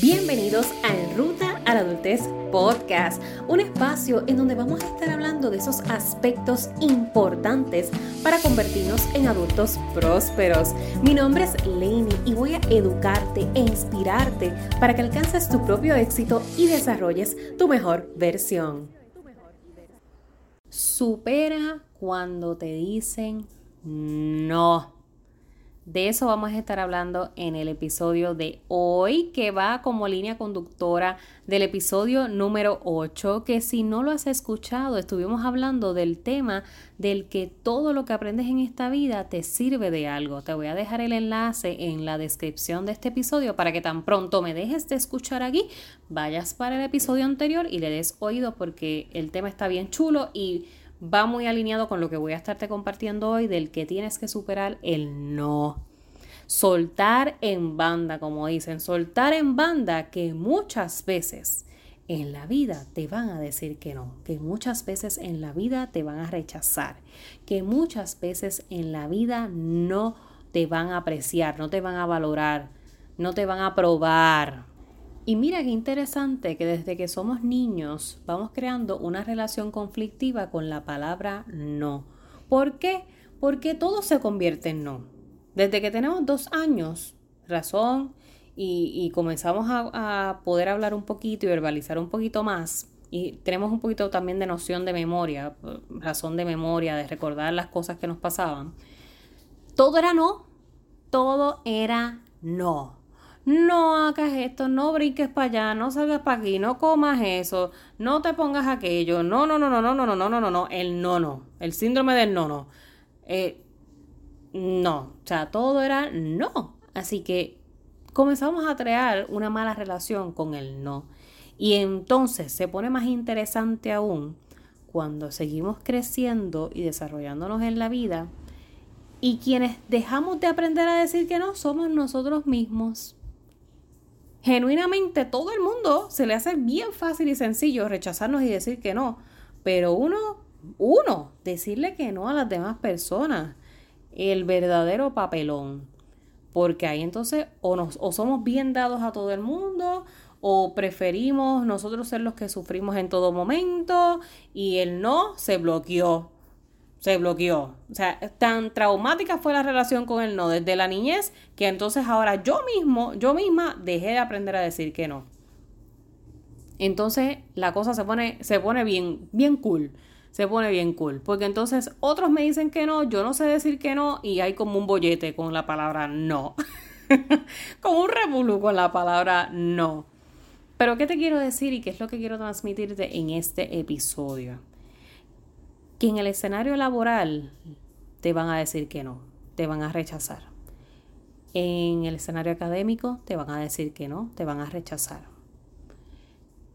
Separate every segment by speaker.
Speaker 1: Bienvenidos a En Ruta a la Adultez Podcast, un espacio en donde vamos a estar hablando de esos aspectos importantes para convertirnos en adultos prósperos. Mi nombre es Lainey y voy a educarte e inspirarte para que alcances tu propio éxito y desarrolles tu mejor versión. Supera cuando te dicen no. De eso vamos a estar hablando en el episodio de hoy, que va como línea conductora del episodio número 8, que si no lo has escuchado, estuvimos hablando del tema del que todo lo que aprendes en esta vida te sirve de algo. Te voy a dejar el enlace en la descripción de este episodio para que tan pronto me dejes de escuchar aquí, vayas para el episodio anterior y le des oído porque el tema está bien chulo y va muy alineado con lo que voy a estarte compartiendo hoy del que tienes que superar el no. Soltar en banda, como dicen, soltar en banda que muchas veces en la vida te van a decir que no, que muchas veces en la vida te van a rechazar, que muchas veces en la vida no te van a apreciar, no te van a valorar, no te van a aprobar, y mira qué interesante que desde que somos niños vamos creando una relación conflictiva con la palabra no. ¿Por qué? Porque todo se convierte en no. Desde que tenemos dos años, razón, y, comenzamos a, a, poder hablar un poquito y verbalizar un poquito más, y tenemos un poquito también de noción de memoria, razón de memoria, de recordar las cosas que nos pasaban, todo era no, todo era no no hagas esto, no brinques para allá, no salgas para aquí, no comas eso, no te pongas aquello, no, no, no, no, no, no, no, no, no, no, no, el no, no, el síndrome del no, no. Eh, no, o sea, todo era no. Así que comenzamos a crear una mala relación con el no. Y entonces se pone más interesante aún cuando seguimos creciendo y desarrollándonos en la vida y quienes dejamos de aprender a decir que no somos nosotros mismos genuinamente todo el mundo se le hace bien fácil y sencillo rechazarnos y decir que no. Pero uno, uno, decirle que no a las demás personas, el verdadero papelón. Porque ahí entonces o, nos, o somos bien dados a todo el mundo o preferimos nosotros ser los que sufrimos en todo momento y el no se bloqueó se bloqueó. O sea, tan traumática fue la relación con el no desde la niñez que entonces ahora yo mismo, yo misma dejé de aprender a decir que no. Entonces la cosa se pone, se pone bien, bien cool. Se pone bien cool. Porque entonces otros me dicen que no, yo no sé decir que no y hay como un bollete con la palabra no. como un revolú con la palabra no. Pero ¿qué te quiero decir y qué es lo que quiero transmitirte en este episodio? En el escenario laboral te van a decir que no, te van a rechazar. En el escenario académico te van a decir que no, te van a rechazar.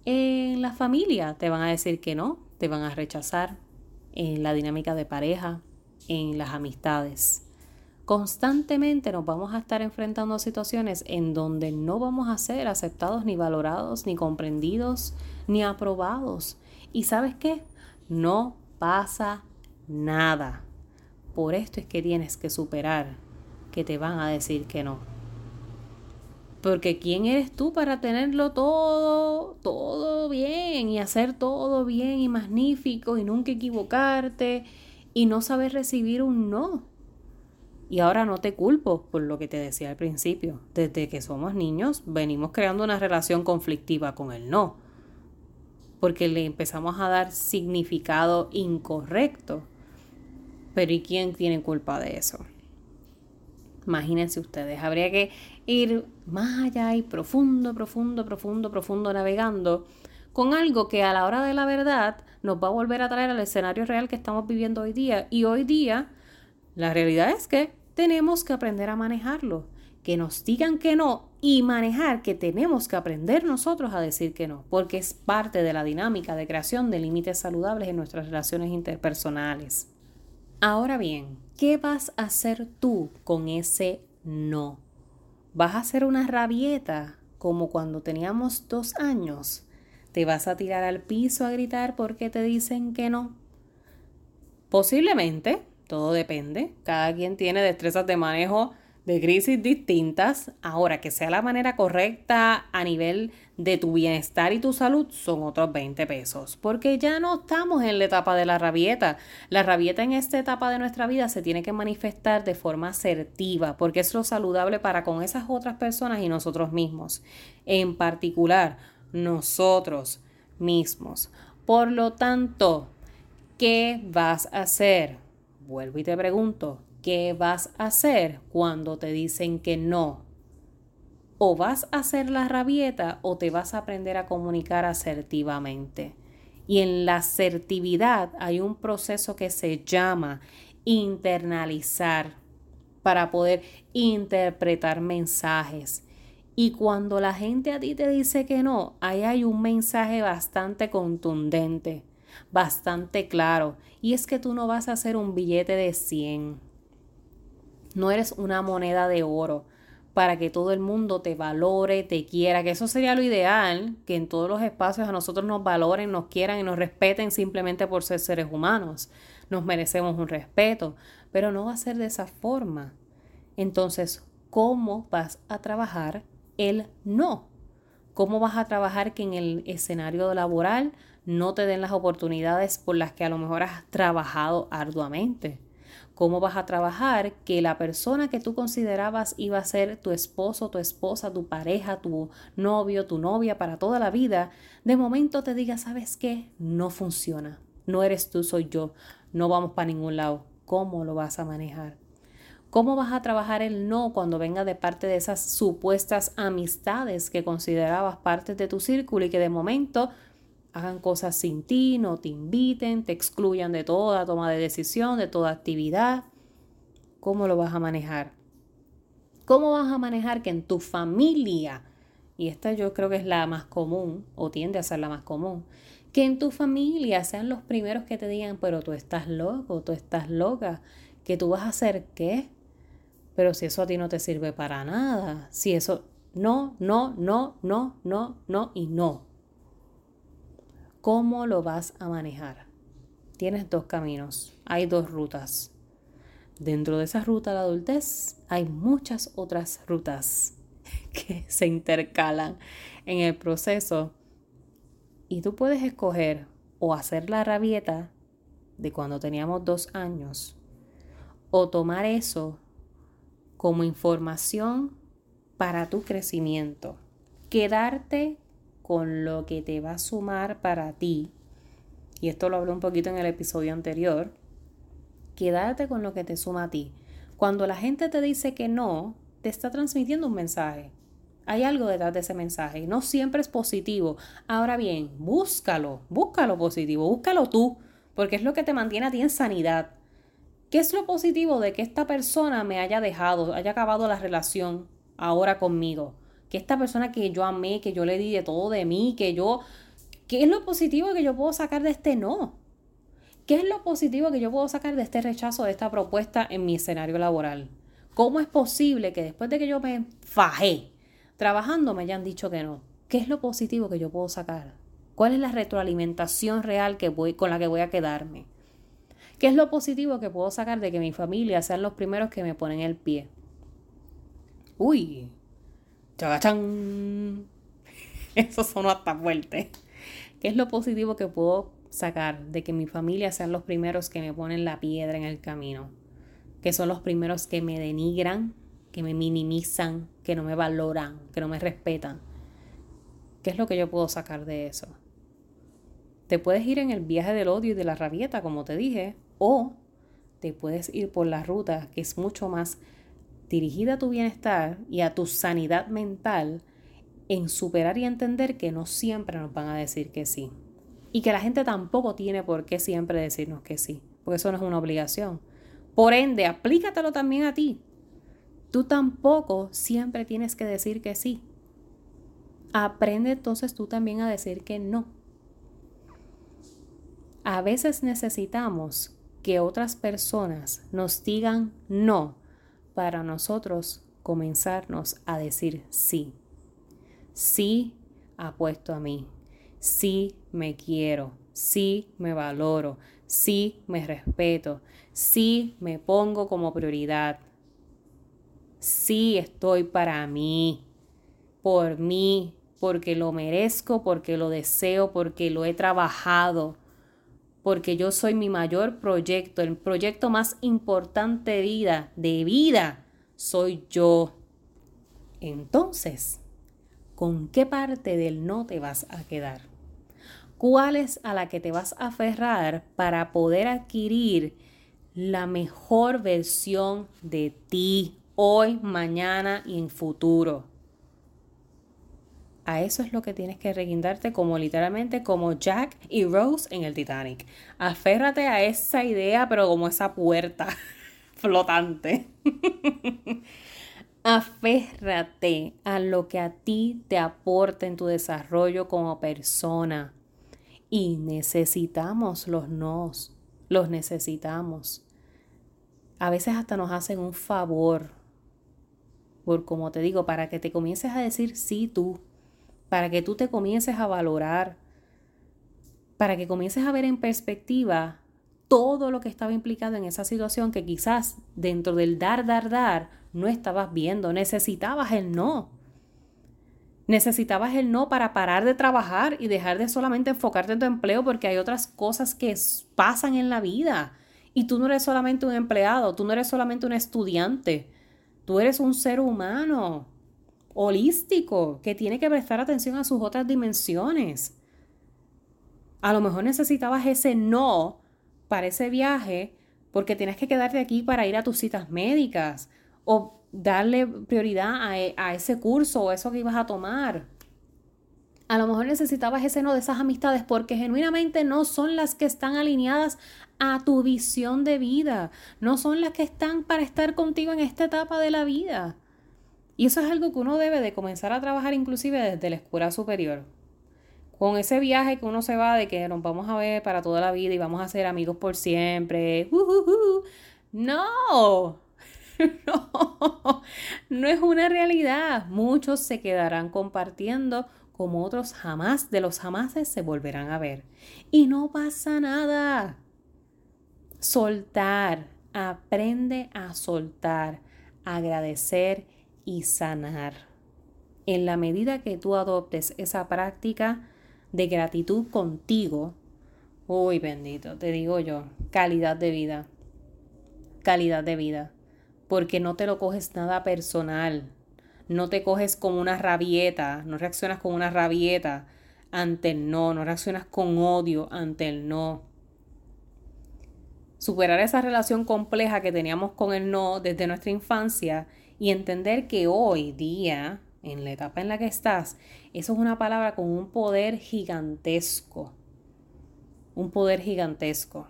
Speaker 1: En la familia te van a decir que no, te van a rechazar. En la dinámica de pareja, en las amistades. Constantemente nos vamos a estar enfrentando a situaciones en donde no vamos a ser aceptados ni valorados, ni comprendidos, ni aprobados. ¿Y sabes qué? No pasa nada. Por esto es que tienes que superar que te van a decir que no. Porque ¿quién eres tú para tenerlo todo, todo bien y hacer todo bien y magnífico y nunca equivocarte y no saber recibir un no? Y ahora no te culpo por lo que te decía al principio. Desde que somos niños venimos creando una relación conflictiva con el no porque le empezamos a dar significado incorrecto. Pero ¿y quién tiene culpa de eso? Imagínense ustedes, habría que ir más allá y profundo, profundo, profundo, profundo navegando con algo que a la hora de la verdad nos va a volver a traer al escenario real que estamos viviendo hoy día. Y hoy día, la realidad es que tenemos que aprender a manejarlo que nos digan que no y manejar que tenemos que aprender nosotros a decir que no, porque es parte de la dinámica de creación de límites saludables en nuestras relaciones interpersonales. Ahora bien, ¿qué vas a hacer tú con ese no? ¿Vas a hacer una rabieta como cuando teníamos dos años? ¿Te vas a tirar al piso a gritar porque te dicen que no? Posiblemente, todo depende. Cada quien tiene destrezas de manejo de crisis distintas. Ahora, que sea la manera correcta a nivel de tu bienestar y tu salud, son otros 20 pesos. Porque ya no estamos en la etapa de la rabieta. La rabieta en esta etapa de nuestra vida se tiene que manifestar de forma asertiva, porque es lo saludable para con esas otras personas y nosotros mismos. En particular, nosotros mismos. Por lo tanto, ¿qué vas a hacer? Vuelvo y te pregunto, ¿Qué vas a hacer cuando te dicen que no? O vas a hacer la rabieta o te vas a aprender a comunicar asertivamente. Y en la asertividad hay un proceso que se llama internalizar para poder interpretar mensajes. Y cuando la gente a ti te dice que no, ahí hay un mensaje bastante contundente, bastante claro. Y es que tú no vas a hacer un billete de 100 no eres una moneda de oro para que todo el mundo te valore, te quiera, que eso sería lo ideal, que en todos los espacios a nosotros nos valoren, nos quieran y nos respeten simplemente por ser seres humanos. Nos merecemos un respeto, pero no va a ser de esa forma. Entonces, ¿cómo vas a trabajar el no? ¿Cómo vas a trabajar que en el escenario laboral no te den las oportunidades por las que a lo mejor has trabajado arduamente? Cómo vas a trabajar que la persona que tú considerabas iba a ser tu esposo, tu esposa, tu pareja, tu novio, tu novia para toda la vida, de momento te diga, ¿sabes qué? No funciona. No eres tú, soy yo. No vamos para ningún lado. ¿Cómo lo vas a manejar? ¿Cómo vas a trabajar el no cuando venga de parte de esas supuestas amistades que considerabas parte de tu círculo y que de momento hagan cosas sin ti, no te inviten, te excluyan de toda toma de decisión, de toda actividad. ¿Cómo lo vas a manejar? ¿Cómo vas a manejar que en tu familia, y esta yo creo que es la más común, o tiende a ser la más común, que en tu familia sean los primeros que te digan, pero tú estás loco, tú estás loca, que tú vas a hacer qué? Pero si eso a ti no te sirve para nada, si eso, no, no, no, no, no, no y no. ¿Cómo lo vas a manejar? Tienes dos caminos, hay dos rutas. Dentro de esa ruta de la adultez hay muchas otras rutas que se intercalan en el proceso y tú puedes escoger o hacer la rabieta de cuando teníamos dos años o tomar eso como información para tu crecimiento. Quedarte con lo que te va a sumar para ti, y esto lo hablé un poquito en el episodio anterior, quédate con lo que te suma a ti. Cuando la gente te dice que no, te está transmitiendo un mensaje. Hay algo detrás de ese mensaje. No siempre es positivo. Ahora bien, búscalo, búscalo positivo, búscalo tú, porque es lo que te mantiene a ti en sanidad. ¿Qué es lo positivo de que esta persona me haya dejado, haya acabado la relación ahora conmigo? Que esta persona que yo amé, que yo le di de todo de mí, que yo... ¿Qué es lo positivo que yo puedo sacar de este no? ¿Qué es lo positivo que yo puedo sacar de este rechazo de esta propuesta en mi escenario laboral? ¿Cómo es posible que después de que yo me fajé trabajando me hayan dicho que no? ¿Qué es lo positivo que yo puedo sacar? ¿Cuál es la retroalimentación real que voy, con la que voy a quedarme? ¿Qué es lo positivo que puedo sacar de que mi familia sean los primeros que me ponen el pie? Uy, ¡Chagachán! Eso sonó hasta fuerte. ¿Qué es lo positivo que puedo sacar de que mi familia sean los primeros que me ponen la piedra en el camino? Que son los primeros que me denigran, que me minimizan, que no me valoran, que no me respetan. ¿Qué es lo que yo puedo sacar de eso? Te puedes ir en el viaje del odio y de la rabieta, como te dije, o te puedes ir por la ruta que es mucho más dirigida a tu bienestar y a tu sanidad mental en superar y entender que no siempre nos van a decir que sí. Y que la gente tampoco tiene por qué siempre decirnos que sí, porque eso no es una obligación. Por ende, aplícatelo también a ti. Tú tampoco siempre tienes que decir que sí. Aprende entonces tú también a decir que no. A veces necesitamos que otras personas nos digan no para nosotros comenzarnos a decir sí. Sí apuesto a mí. Sí me quiero. Sí me valoro. Sí me respeto. Sí me pongo como prioridad. Sí estoy para mí, por mí, porque lo merezco, porque lo deseo, porque lo he trabajado, porque yo soy mi mayor proyecto, el proyecto más importante de vida, de vida, soy yo. Entonces, ¿con qué parte del no te vas a quedar? ¿Cuál es a la que te vas a aferrar para poder adquirir la mejor versión de ti hoy, mañana y en futuro? A eso es lo que tienes que reguindarte como literalmente como Jack y Rose en el Titanic. Aférrate a esa idea, pero como esa puerta flotante. Aférrate a lo que a ti te aporta en tu desarrollo como persona. Y necesitamos los nos, los necesitamos. A veces hasta nos hacen un favor, por como te digo, para que te comiences a decir sí tú para que tú te comiences a valorar, para que comiences a ver en perspectiva todo lo que estaba implicado en esa situación que quizás dentro del dar, dar, dar no estabas viendo. Necesitabas el no. Necesitabas el no para parar de trabajar y dejar de solamente enfocarte en tu empleo porque hay otras cosas que pasan en la vida. Y tú no eres solamente un empleado, tú no eres solamente un estudiante, tú eres un ser humano holístico, que tiene que prestar atención a sus otras dimensiones. A lo mejor necesitabas ese no para ese viaje porque tienes que quedarte aquí para ir a tus citas médicas o darle prioridad a, e, a ese curso o eso que ibas a tomar. A lo mejor necesitabas ese no de esas amistades porque genuinamente no son las que están alineadas a tu visión de vida, no son las que están para estar contigo en esta etapa de la vida. Y eso es algo que uno debe de comenzar a trabajar inclusive desde la escuela superior. Con ese viaje que uno se va de que nos vamos a ver para toda la vida y vamos a ser amigos por siempre. No, no, no es una realidad. Muchos se quedarán compartiendo como otros jamás de los jamases se volverán a ver. Y no pasa nada. Soltar, aprende a soltar, agradecer y sanar. En la medida que tú adoptes esa práctica de gratitud contigo, uy bendito, te digo yo, calidad de vida, calidad de vida, porque no te lo coges nada personal, no te coges como una rabieta, no reaccionas con una rabieta ante el no, no reaccionas con odio ante el no. Superar esa relación compleja que teníamos con el no desde nuestra infancia y entender que hoy día, en la etapa en la que estás, eso es una palabra con un poder gigantesco. Un poder gigantesco.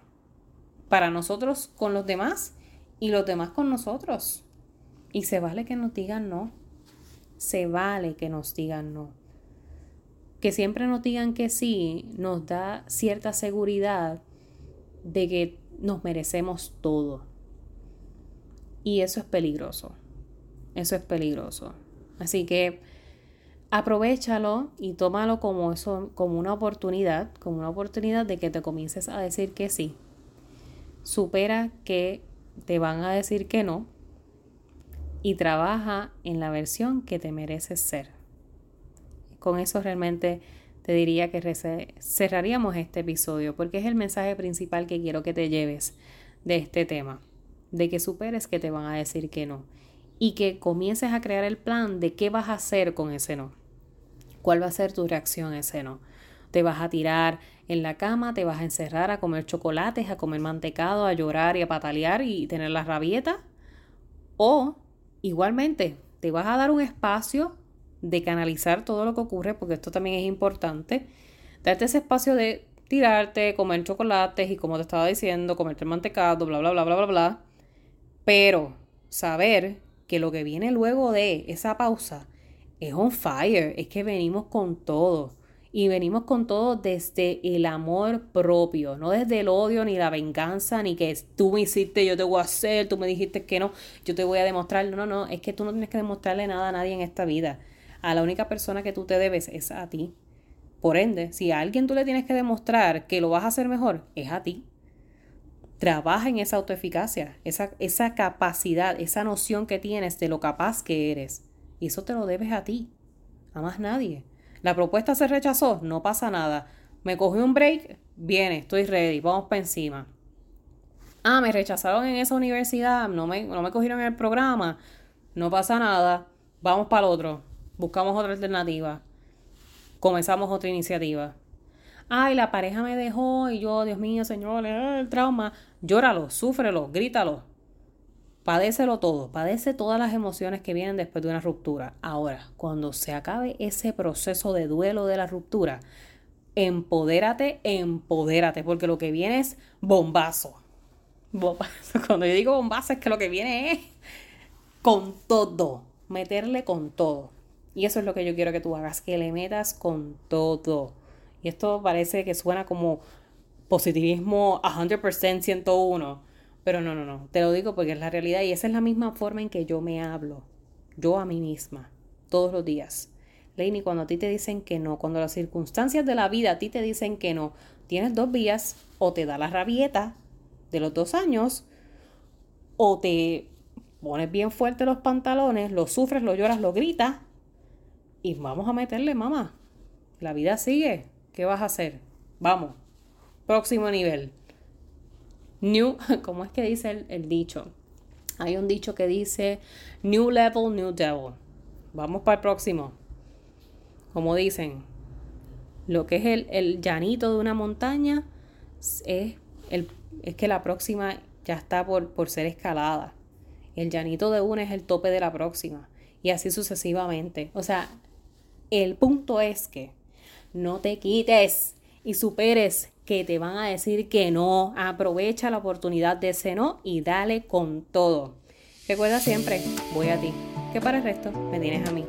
Speaker 1: Para nosotros con los demás y los demás con nosotros. Y se vale que nos digan no. Se vale que nos digan no. Que siempre nos digan que sí nos da cierta seguridad de que nos merecemos todo. Y eso es peligroso. Eso es peligroso. Así que aprovechalo y tómalo como eso, como una oportunidad, como una oportunidad de que te comiences a decir que sí. Supera que te van a decir que no y trabaja en la versión que te mereces ser. Con eso realmente te diría que cerraríamos este episodio porque es el mensaje principal que quiero que te lleves de este tema, de que superes que te van a decir que no y que comiences a crear el plan de qué vas a hacer con ese no. ¿Cuál va a ser tu reacción a ese no? ¿Te vas a tirar en la cama? ¿Te vas a encerrar a comer chocolates, a comer mantecado, a llorar y a patalear y tener la rabieta? ¿O igualmente te vas a dar un espacio de canalizar todo lo que ocurre, porque esto también es importante, darte ese espacio de tirarte, comer chocolates y como te estaba diciendo, comerte el mantecado, bla, bla, bla, bla, bla, bla, pero saber que lo que viene luego de esa pausa es on fire, es que venimos con todo. Y venimos con todo desde el amor propio, no desde el odio ni la venganza, ni que tú me hiciste, yo te voy a hacer, tú me dijiste que no, yo te voy a demostrar. No, no, es que tú no tienes que demostrarle nada a nadie en esta vida. A la única persona que tú te debes es a ti. Por ende, si a alguien tú le tienes que demostrar que lo vas a hacer mejor, es a ti. Trabaja en esa autoeficacia, esa, esa capacidad, esa noción que tienes de lo capaz que eres. Y eso te lo debes a ti, a más nadie. La propuesta se rechazó, no pasa nada. Me cogí un break, viene, estoy ready, vamos para encima. Ah, me rechazaron en esa universidad, no me, no me cogieron en el programa, no pasa nada, vamos para el otro, buscamos otra alternativa, comenzamos otra iniciativa. Ay, la pareja me dejó y yo, Dios mío, Señor, el trauma. Llóralo, súfrelo, grítalo. Padécelo todo, padece todas las emociones que vienen después de una ruptura. Ahora, cuando se acabe ese proceso de duelo de la ruptura, empodérate, empodérate, porque lo que viene es bombazo. bombazo. Cuando yo digo bombazo es que lo que viene es con todo, meterle con todo. Y eso es lo que yo quiero que tú hagas, que le metas con todo. Y esto parece que suena como positivismo 100%, 101. Pero no, no, no. Te lo digo porque es la realidad y esa es la misma forma en que yo me hablo. Yo a mí misma. Todos los días. Lainey, cuando a ti te dicen que no, cuando las circunstancias de la vida a ti te dicen que no, tienes dos vías. O te da la rabieta de los dos años. O te pones bien fuerte los pantalones, lo sufres, lo lloras, lo gritas. Y vamos a meterle, mamá. La vida sigue. ¿Qué vas a hacer? Vamos. Próximo nivel. New, ¿cómo es que dice el, el dicho? Hay un dicho que dice New level, new devil. Vamos para el próximo. Como dicen, lo que es el, el llanito de una montaña es, el, es que la próxima ya está por, por ser escalada. El llanito de una es el tope de la próxima. Y así sucesivamente. O sea, el punto es que no te quites y superes que te van a decir que no. Aprovecha la oportunidad de ese no y dale con todo. Recuerda siempre, voy a ti, que para el resto me tienes a mí.